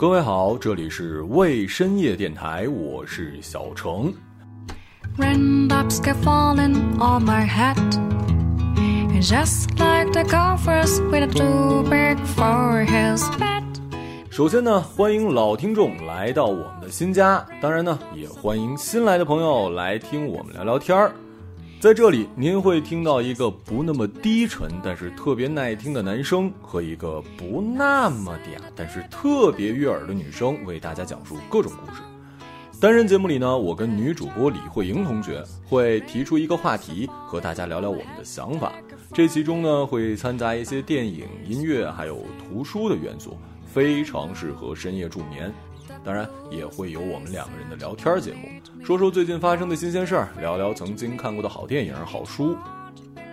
各位好，这里是未深夜电台，我是小程。Raindrops kept falling on my head. And just like the golfers with a too big for his bed. 首先呢，欢迎老听众来到我们的新家，当然呢，也欢迎新来的朋友来听我们聊聊天儿。在这里，您会听到一个不那么低沉，但是特别耐听的男生，和一个不那么嗲，但是特别悦耳的女生，为大家讲述各种故事。单人节目里呢，我跟女主播李慧莹同学会提出一个话题，和大家聊聊我们的想法。这其中呢，会掺杂一些电影、音乐，还有图书的元素，非常适合深夜助眠。当然也会有我们两个人的聊天节目，说说最近发生的新鲜事儿，聊聊曾经看过的好电影、好书。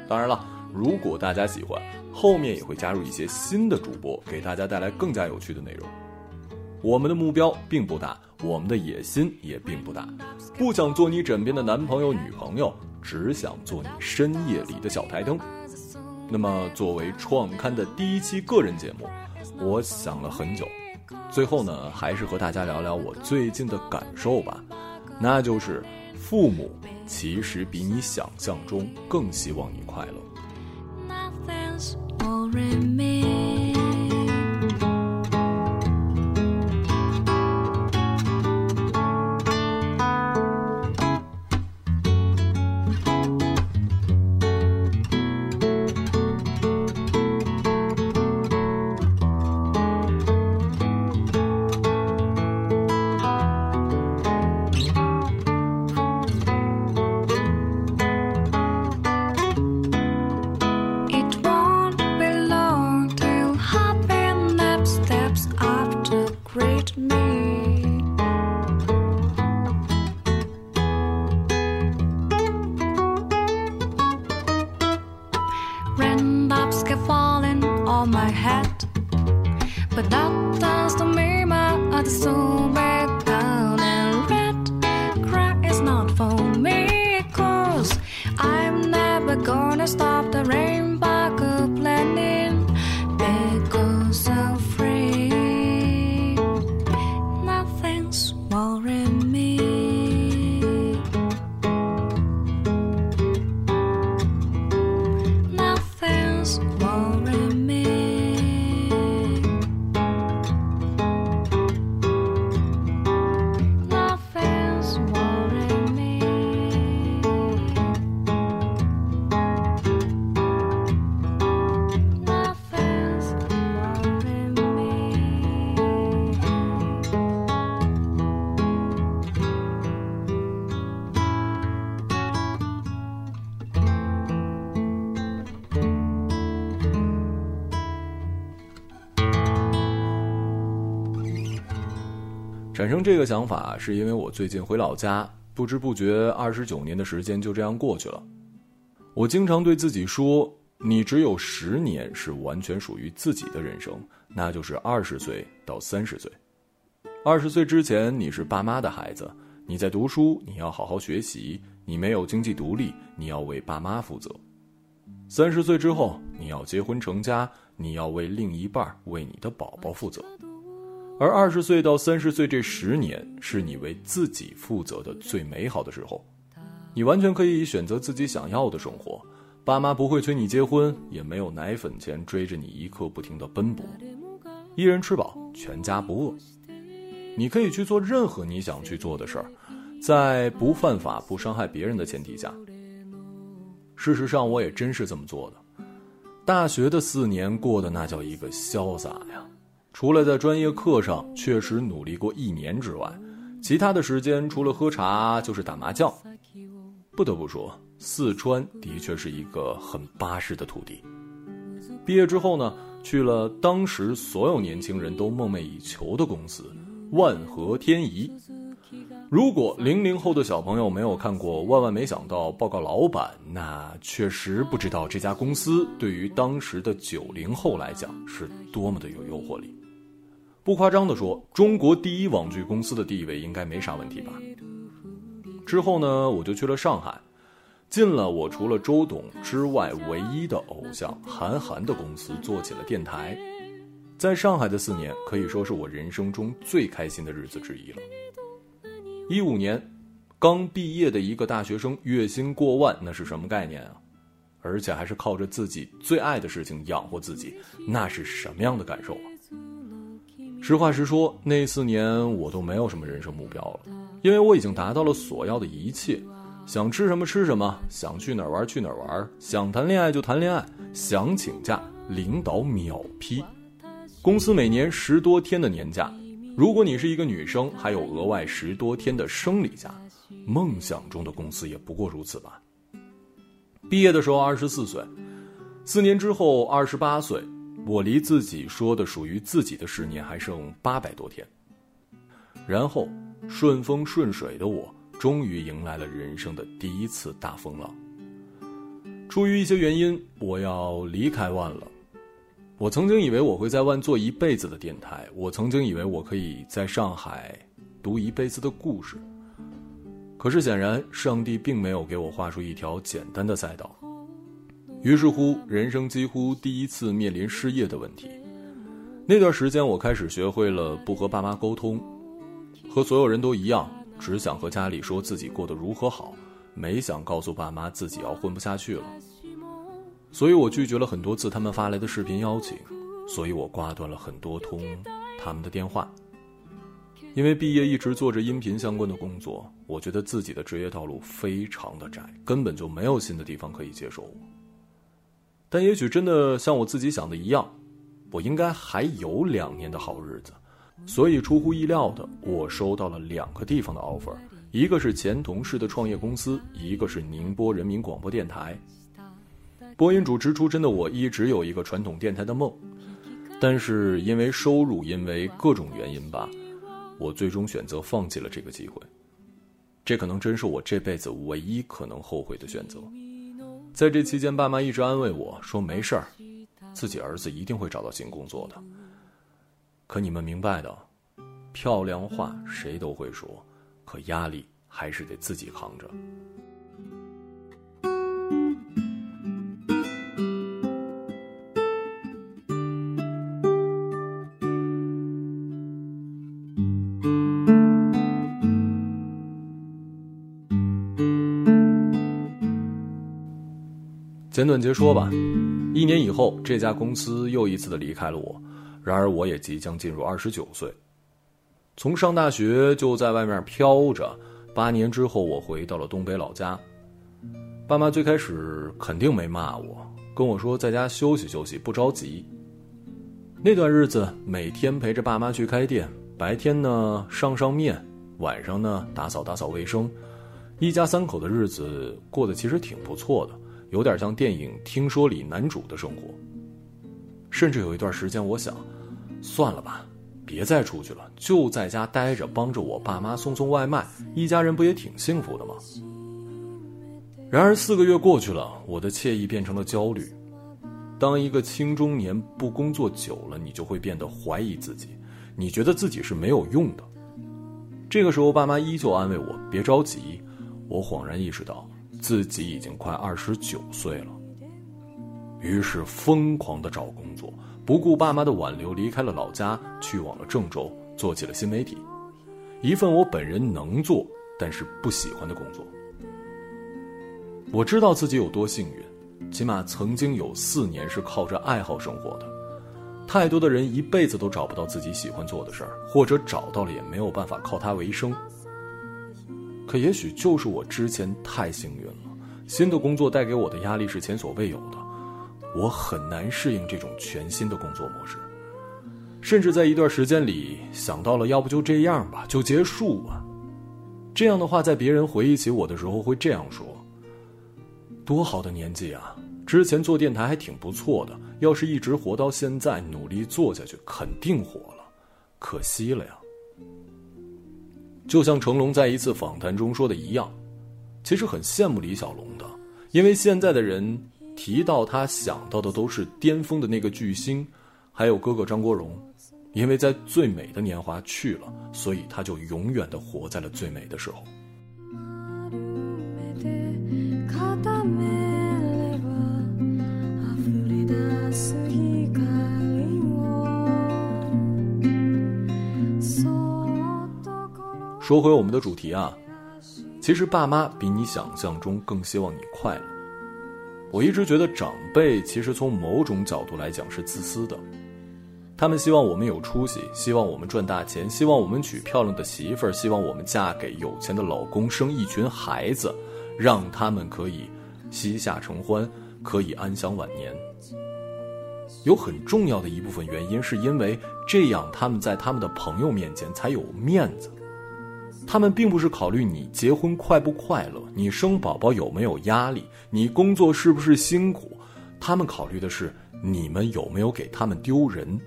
当然了，如果大家喜欢，后面也会加入一些新的主播，给大家带来更加有趣的内容。我们的目标并不大，我们的野心也并不大，不想做你枕边的男朋友、女朋友，只想做你深夜里的小台灯。那么，作为创刊的第一期个人节目，我想了很久。最后呢，还是和大家聊聊我最近的感受吧，那就是父母其实比你想象中更希望你快乐。Raindrops keep falling on my head But that doesn't mean my heart is so bad down and red Cry is not for me cause I'm never gonna stop the rain. 产生这个想法，是因为我最近回老家，不知不觉二十九年的时间就这样过去了。我经常对自己说：“你只有十年是完全属于自己的人生，那就是二十岁到三十岁。二十岁之前，你是爸妈的孩子，你在读书，你要好好学习，你没有经济独立，你要为爸妈负责。三十岁之后，你要结婚成家，你要为另一半、为你的宝宝负责。”而二十岁到三十岁这十年，是你为自己负责的最美好的时候，你完全可以选择自己想要的生活，爸妈不会催你结婚，也没有奶粉钱追着你一刻不停的奔波，一人吃饱，全家不饿，你可以去做任何你想去做的事儿，在不犯法、不伤害别人的前提下。事实上，我也真是这么做的，大学的四年过得那叫一个潇洒呀。除了在专业课上确实努力过一年之外，其他的时间除了喝茶就是打麻将。不得不说，四川的确是一个很巴适的土地。毕业之后呢，去了当时所有年轻人都梦寐以求的公司——万和天宜。如果零零后的小朋友没有看过《万万没想到》报告老板，那确实不知道这家公司对于当时的九零后来讲是多么的有诱惑力。不夸张的说，中国第一网剧公司的地位应该没啥问题吧。之后呢，我就去了上海，进了我除了周董之外唯一的偶像韩寒的公司，做起了电台。在上海的四年可以说是我人生中最开心的日子之一了。一五年，刚毕业的一个大学生，月薪过万，那是什么概念啊？而且还是靠着自己最爱的事情养活自己，那是什么样的感受啊？实话实说，那四年我都没有什么人生目标了，因为我已经达到了所要的一切，想吃什么吃什么，想去哪儿玩去哪儿玩，想谈恋爱就谈恋爱，想请假领导秒批。公司每年十多天的年假，如果你是一个女生，还有额外十多天的生理假。梦想中的公司也不过如此吧。毕业的时候二十四岁，四年之后二十八岁，我离自己说的属于自己的十年还剩八百多天。然后顺风顺水的我，终于迎来了人生的第一次大风浪。出于一些原因，我要离开万了。我曾经以为我会在万做一辈子的电台，我曾经以为我可以在上海读一辈子的故事。可是显然，上帝并没有给我画出一条简单的赛道。于是乎，人生几乎第一次面临失业的问题。那段时间，我开始学会了不和爸妈沟通，和所有人都一样，只想和家里说自己过得如何好，没想告诉爸妈自己要混不下去了。所以我拒绝了很多次他们发来的视频邀请，所以我挂断了很多通他们的电话。因为毕业一直做着音频相关的工作，我觉得自己的职业道路非常的窄，根本就没有新的地方可以接受我。但也许真的像我自己想的一样，我应该还有两年的好日子。所以出乎意料的，我收到了两个地方的 offer，一个是前同事的创业公司，一个是宁波人民广播电台。播音主持出身的我，一直有一个传统电台的梦，但是因为收入，因为各种原因吧，我最终选择放弃了这个机会。这可能真是我这辈子唯一可能后悔的选择。在这期间，爸妈一直安慰我说：“没事儿，自己儿子一定会找到新工作的。”可你们明白的，漂亮话谁都会说，可压力还是得自己扛着。简短截说吧，一年以后，这家公司又一次的离开了我。然而，我也即将进入二十九岁，从上大学就在外面飘着。八年之后，我回到了东北老家。爸妈最开始肯定没骂我，跟我说在家休息休息，不着急。那段日子，每天陪着爸妈去开店，白天呢上上面，晚上呢打扫打扫卫生，一家三口的日子过得其实挺不错的。有点像电影《听说》里男主的生活。甚至有一段时间，我想，算了吧，别再出去了，就在家待着，帮着我爸妈送送外卖，一家人不也挺幸福的吗？然而四个月过去了，我的惬意变成了焦虑。当一个青中年不工作久了，你就会变得怀疑自己，你觉得自己是没有用的。这个时候，爸妈依旧安慰我：“别着急。”我恍然意识到。自己已经快二十九岁了，于是疯狂的找工作，不顾爸妈的挽留，离开了老家，去往了郑州，做起了新媒体，一份我本人能做但是不喜欢的工作。我知道自己有多幸运，起码曾经有四年是靠着爱好生活的。太多的人一辈子都找不到自己喜欢做的事儿，或者找到了也没有办法靠它为生。可也许就是我之前太幸运了，新的工作带给我的压力是前所未有的，我很难适应这种全新的工作模式，甚至在一段时间里想到了要不就这样吧，就结束吧。这样的话，在别人回忆起我的时候会这样说：多好的年纪啊！之前做电台还挺不错的，要是一直活到现在，努力做下去，肯定火了，可惜了呀。就像成龙在一次访谈中说的一样，其实很羡慕李小龙的，因为现在的人提到他想到的都是巅峰的那个巨星，还有哥哥张国荣，因为在最美的年华去了，所以他就永远的活在了最美的时候。说回我们的主题啊，其实爸妈比你想象中更希望你快乐。我一直觉得长辈其实从某种角度来讲是自私的，他们希望我们有出息，希望我们赚大钱，希望我们娶漂亮的媳妇儿，希望我们嫁给有钱的老公，生一群孩子，让他们可以膝下承欢，可以安享晚年。有很重要的一部分原因，是因为这样他们在他们的朋友面前才有面子。他们并不是考虑你结婚快不快乐，你生宝宝有没有压力，你工作是不是辛苦，他们考虑的是你们有没有给他们丢人。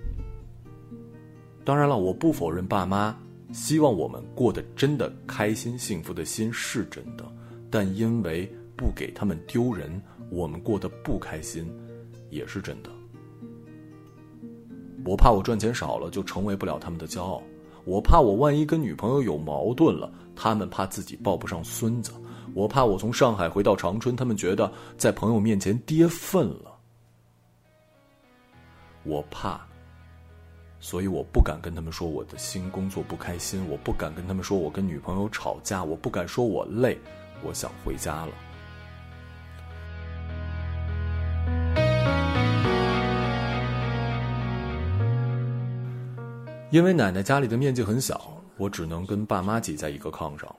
当然了，我不否认爸妈希望我们过得真的开心幸福的心是真的，但因为不给他们丢人，我们过得不开心也是真的。我怕我赚钱少了就成为不了他们的骄傲。我怕我万一跟女朋友有矛盾了，他们怕自己抱不上孙子；我怕我从上海回到长春，他们觉得在朋友面前跌份了。我怕，所以我不敢跟他们说我的新工作不开心，我不敢跟他们说我跟女朋友吵架，我不敢说我累，我想回家了。因为奶奶家里的面积很小，我只能跟爸妈挤在一个炕上。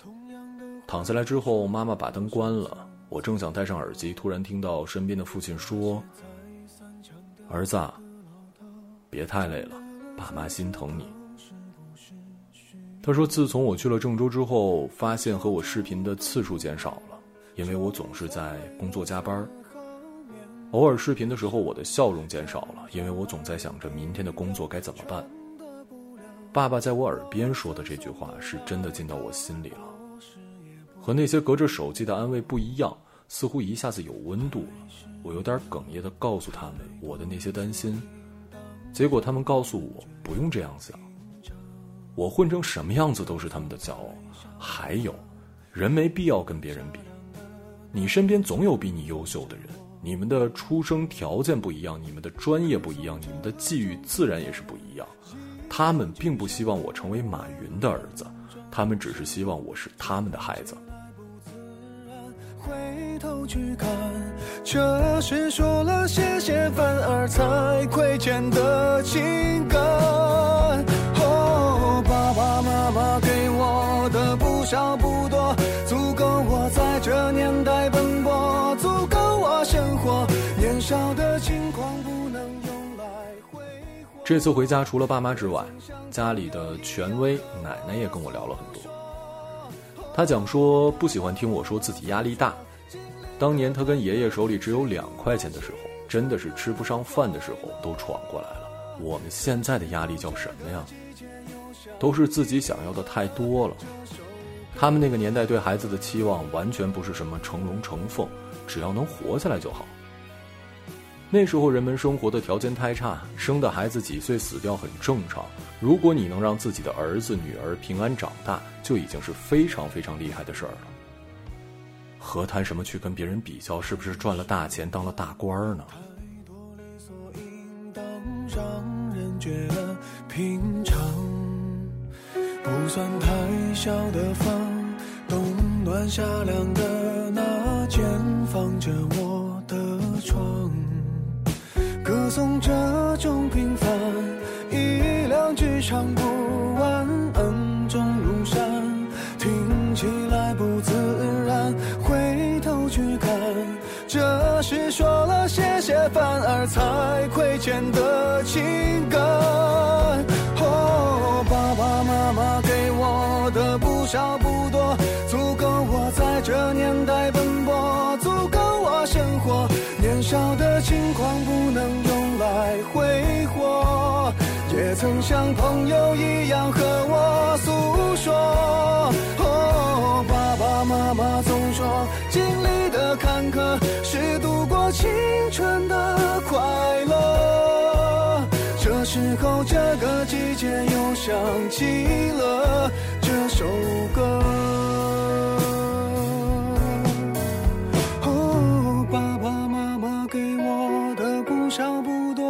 躺下来之后，妈妈把灯关了。我正想戴上耳机，突然听到身边的父亲说：“儿子，别太累了，爸妈心疼你。”他说：“自从我去了郑州之后，发现和我视频的次数减少了，因为我总是在工作加班。偶尔视频的时候，我的笑容减少了，因为我总在想着明天的工作该怎么办。”爸爸在我耳边说的这句话，是真的进到我心里了。和那些隔着手机的安慰不一样，似乎一下子有温度了。我有点哽咽的告诉他们我的那些担心，结果他们告诉我不用这样想。我混成什么样子都是他们的骄傲。还有，人没必要跟别人比，你身边总有比你优秀的人。你们的出生条件不一样，你们的专业不一样，你们的际遇自然也是不一样。他们并不希望我成为马云的儿子，他们只是希望我是他们的孩子。回头去看，这是说了谢谢反而才亏欠的情感。哦，爸爸妈妈给我的不少不多，足够我在这年代奔波，足够我生活。年少的轻狂不。这次回家，除了爸妈之外，家里的权威奶奶也跟我聊了很多。她讲说不喜欢听我说自己压力大。当年她跟爷爷手里只有两块钱的时候，真的是吃不上饭的时候都闯过来了。我们现在的压力叫什么呀？都是自己想要的太多了。他们那个年代对孩子的期望完全不是什么成龙成凤，只要能活下来就好。那时候人们生活的条件太差，生的孩子几岁死掉很正常。如果你能让自己的儿子女儿平安长大，就已经是非常非常厉害的事儿了。何谈什么去跟别人比较，是不是赚了大钱当了大官呢？让人觉得平常不算太小的房，冬暖夏凉的那间放着我。颂这种平凡，一两句唱不完，恩重如山，听起来不自然。回头去看，这是说了谢谢反而才亏欠的情感。哦，爸爸妈妈给我的不少不多，曾像朋友一样和我诉说。哦，爸爸妈妈总说，经历的坎坷是度过青春的快乐。这时候，这个季节又想起了这首歌。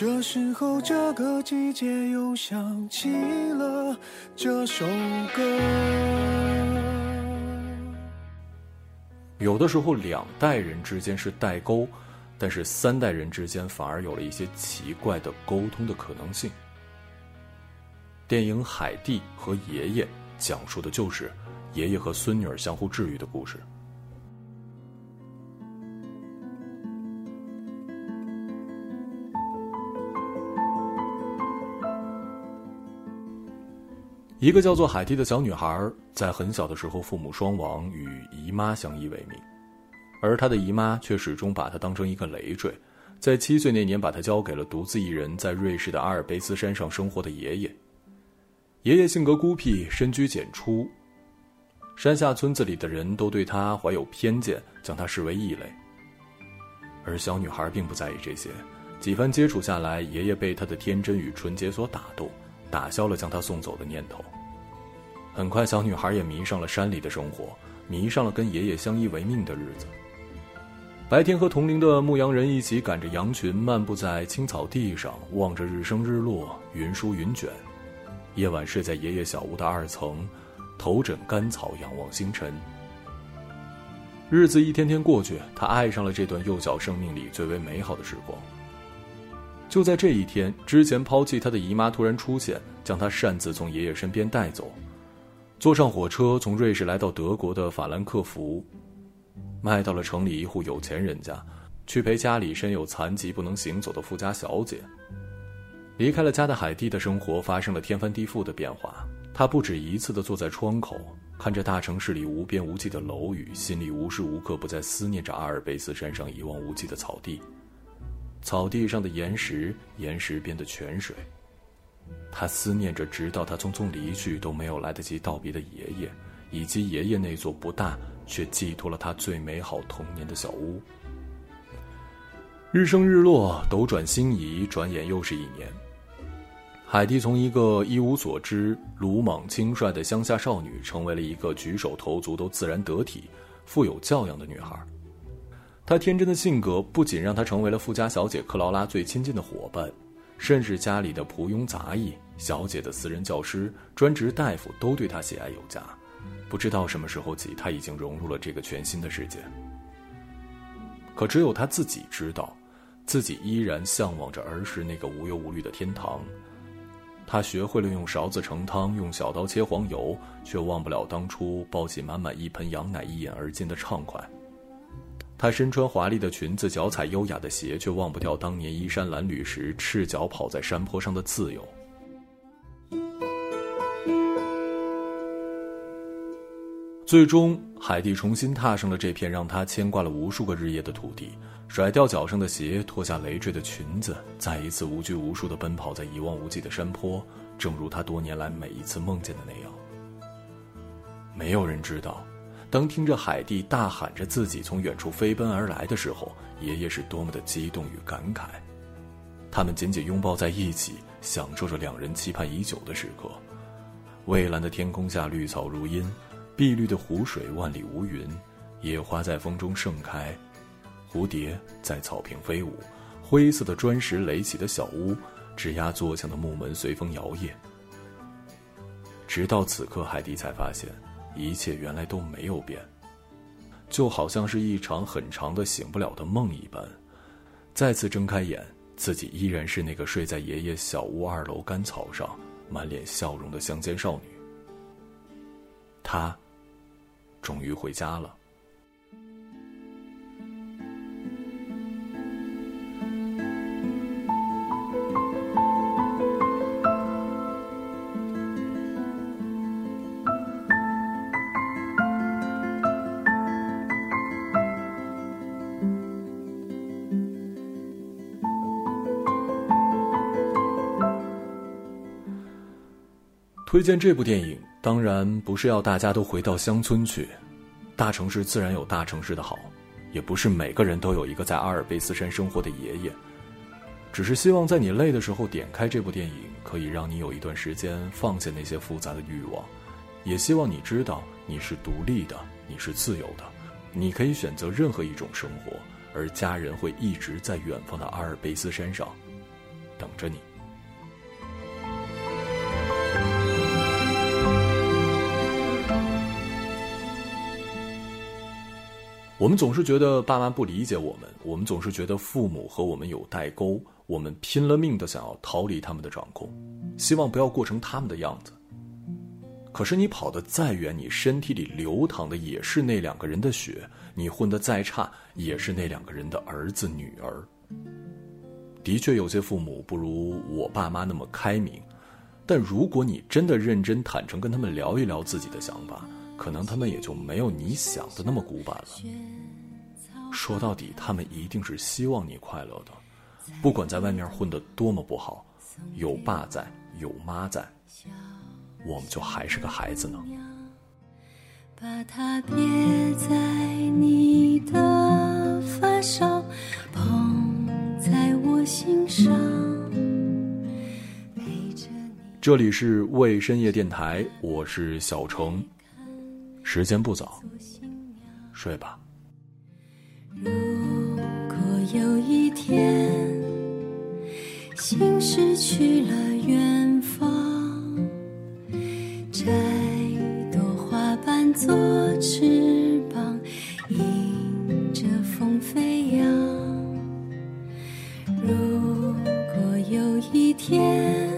这时候，这个季节又想起了这首歌。有的时候，两代人之间是代沟，但是三代人之间反而有了一些奇怪的沟通的可能性。电影《海蒂和爷爷》讲述的就是爷爷和孙女儿相互治愈的故事。一个叫做海蒂的小女孩，在很小的时候父母双亡，与姨妈相依为命，而她的姨妈却始终把她当成一个累赘，在七岁那年把她交给了独自一人在瑞士的阿尔卑斯山上生活的爷爷。爷爷性格孤僻，深居简出，山下村子里的人都对他怀有偏见，将他视为异类。而小女孩并不在意这些，几番接触下来，爷爷被她的天真与纯洁所打动。打消了将她送走的念头。很快，小女孩也迷上了山里的生活，迷上了跟爷爷相依为命的日子。白天和同龄的牧羊人一起赶着羊群，漫步在青草地上，望着日升日落，云舒云卷；夜晚睡在爷爷小屋的二层，头枕干草，仰望星辰。日子一天天过去，他爱上了这段幼小生命里最为美好的时光。就在这一天之前，抛弃他的姨妈突然出现，将他擅自从爷爷身边带走，坐上火车从瑞士来到德国的法兰克福，卖到了城里一户有钱人家，去陪家里身有残疾不能行走的富家小姐。离开了家的海蒂的生活发生了天翻地覆的变化，他不止一次的坐在窗口，看着大城市里无边无际的楼宇，心里无时无刻不在思念着阿尔卑斯山上一望无际的草地。草地上的岩石，岩石边的泉水。他思念着，直到他匆匆离去都没有来得及道别的爷爷，以及爷爷那座不大却寄托了他最美好童年的小屋。日升日落，斗转星移，转眼又是一年。海蒂从一个一无所知、鲁莽轻率的乡下少女，成为了一个举手投足都自然得体、富有教养的女孩。她天真的性格不仅让她成为了富家小姐克劳拉最亲近的伙伴，甚至家里的仆庸杂役、小姐的私人教师、专职大夫都对她喜爱有加。不知道什么时候起，她已经融入了这个全新的世界。可只有她自己知道，自己依然向往着儿时那个无忧无虑的天堂。她学会了用勺子盛汤，用小刀切黄油，却忘不了当初抱起满满一盆羊奶一饮而尽的畅快。她身穿华丽的裙子，脚踩优雅的鞋，却忘不掉当年衣衫褴褛时赤脚跑在山坡上的自由。最终，海蒂重新踏上了这片让她牵挂了无数个日夜的土地，甩掉脚上的鞋，脱下累赘的裙子，再一次无拘无束地奔跑在一望无际的山坡，正如她多年来每一次梦见的那样。没有人知道。当听着海蒂大喊着自己从远处飞奔而来的时候，爷爷是多么的激动与感慨。他们紧紧拥抱在一起，享受着两人期盼已久的时刻。蔚蓝的天空下，绿草如茵；碧绿的湖水，万里无云。野花在风中盛开，蝴蝶在草坪飞舞。灰色的砖石垒起的小屋，吱呀作响的木门随风摇曳。直到此刻，海蒂才发现。一切原来都没有变，就好像是一场很长的醒不了的梦一般。再次睁开眼，自己依然是那个睡在爷爷小屋二楼干草上、满脸笑容的乡间少女。她，终于回家了。推荐这部电影，当然不是要大家都回到乡村去，大城市自然有大城市的好，也不是每个人都有一个在阿尔卑斯山生活的爷爷。只是希望在你累的时候点开这部电影，可以让你有一段时间放下那些复杂的欲望。也希望你知道，你是独立的，你是自由的，你可以选择任何一种生活，而家人会一直在远方的阿尔卑斯山上等着你。我们总是觉得爸妈不理解我们，我们总是觉得父母和我们有代沟，我们拼了命的想要逃离他们的掌控，希望不要过成他们的样子。可是你跑得再远，你身体里流淌的也是那两个人的血，你混得再差，也是那两个人的儿子女儿。的确，有些父母不如我爸妈那么开明，但如果你真的认真坦诚跟他们聊一聊自己的想法。可能他们也就没有你想的那么古板了。说到底，他们一定是希望你快乐的，不管在外面混得多么不好，有爸在，有妈在，我们就还是个孩子呢。把它别在你的发梢，捧在我心上，陪着你。这里是未深夜电台，我是小程。时间不早，睡吧。如果有一天，心失去了远方，摘朵花瓣做翅膀，迎着风飞扬。如果有一天，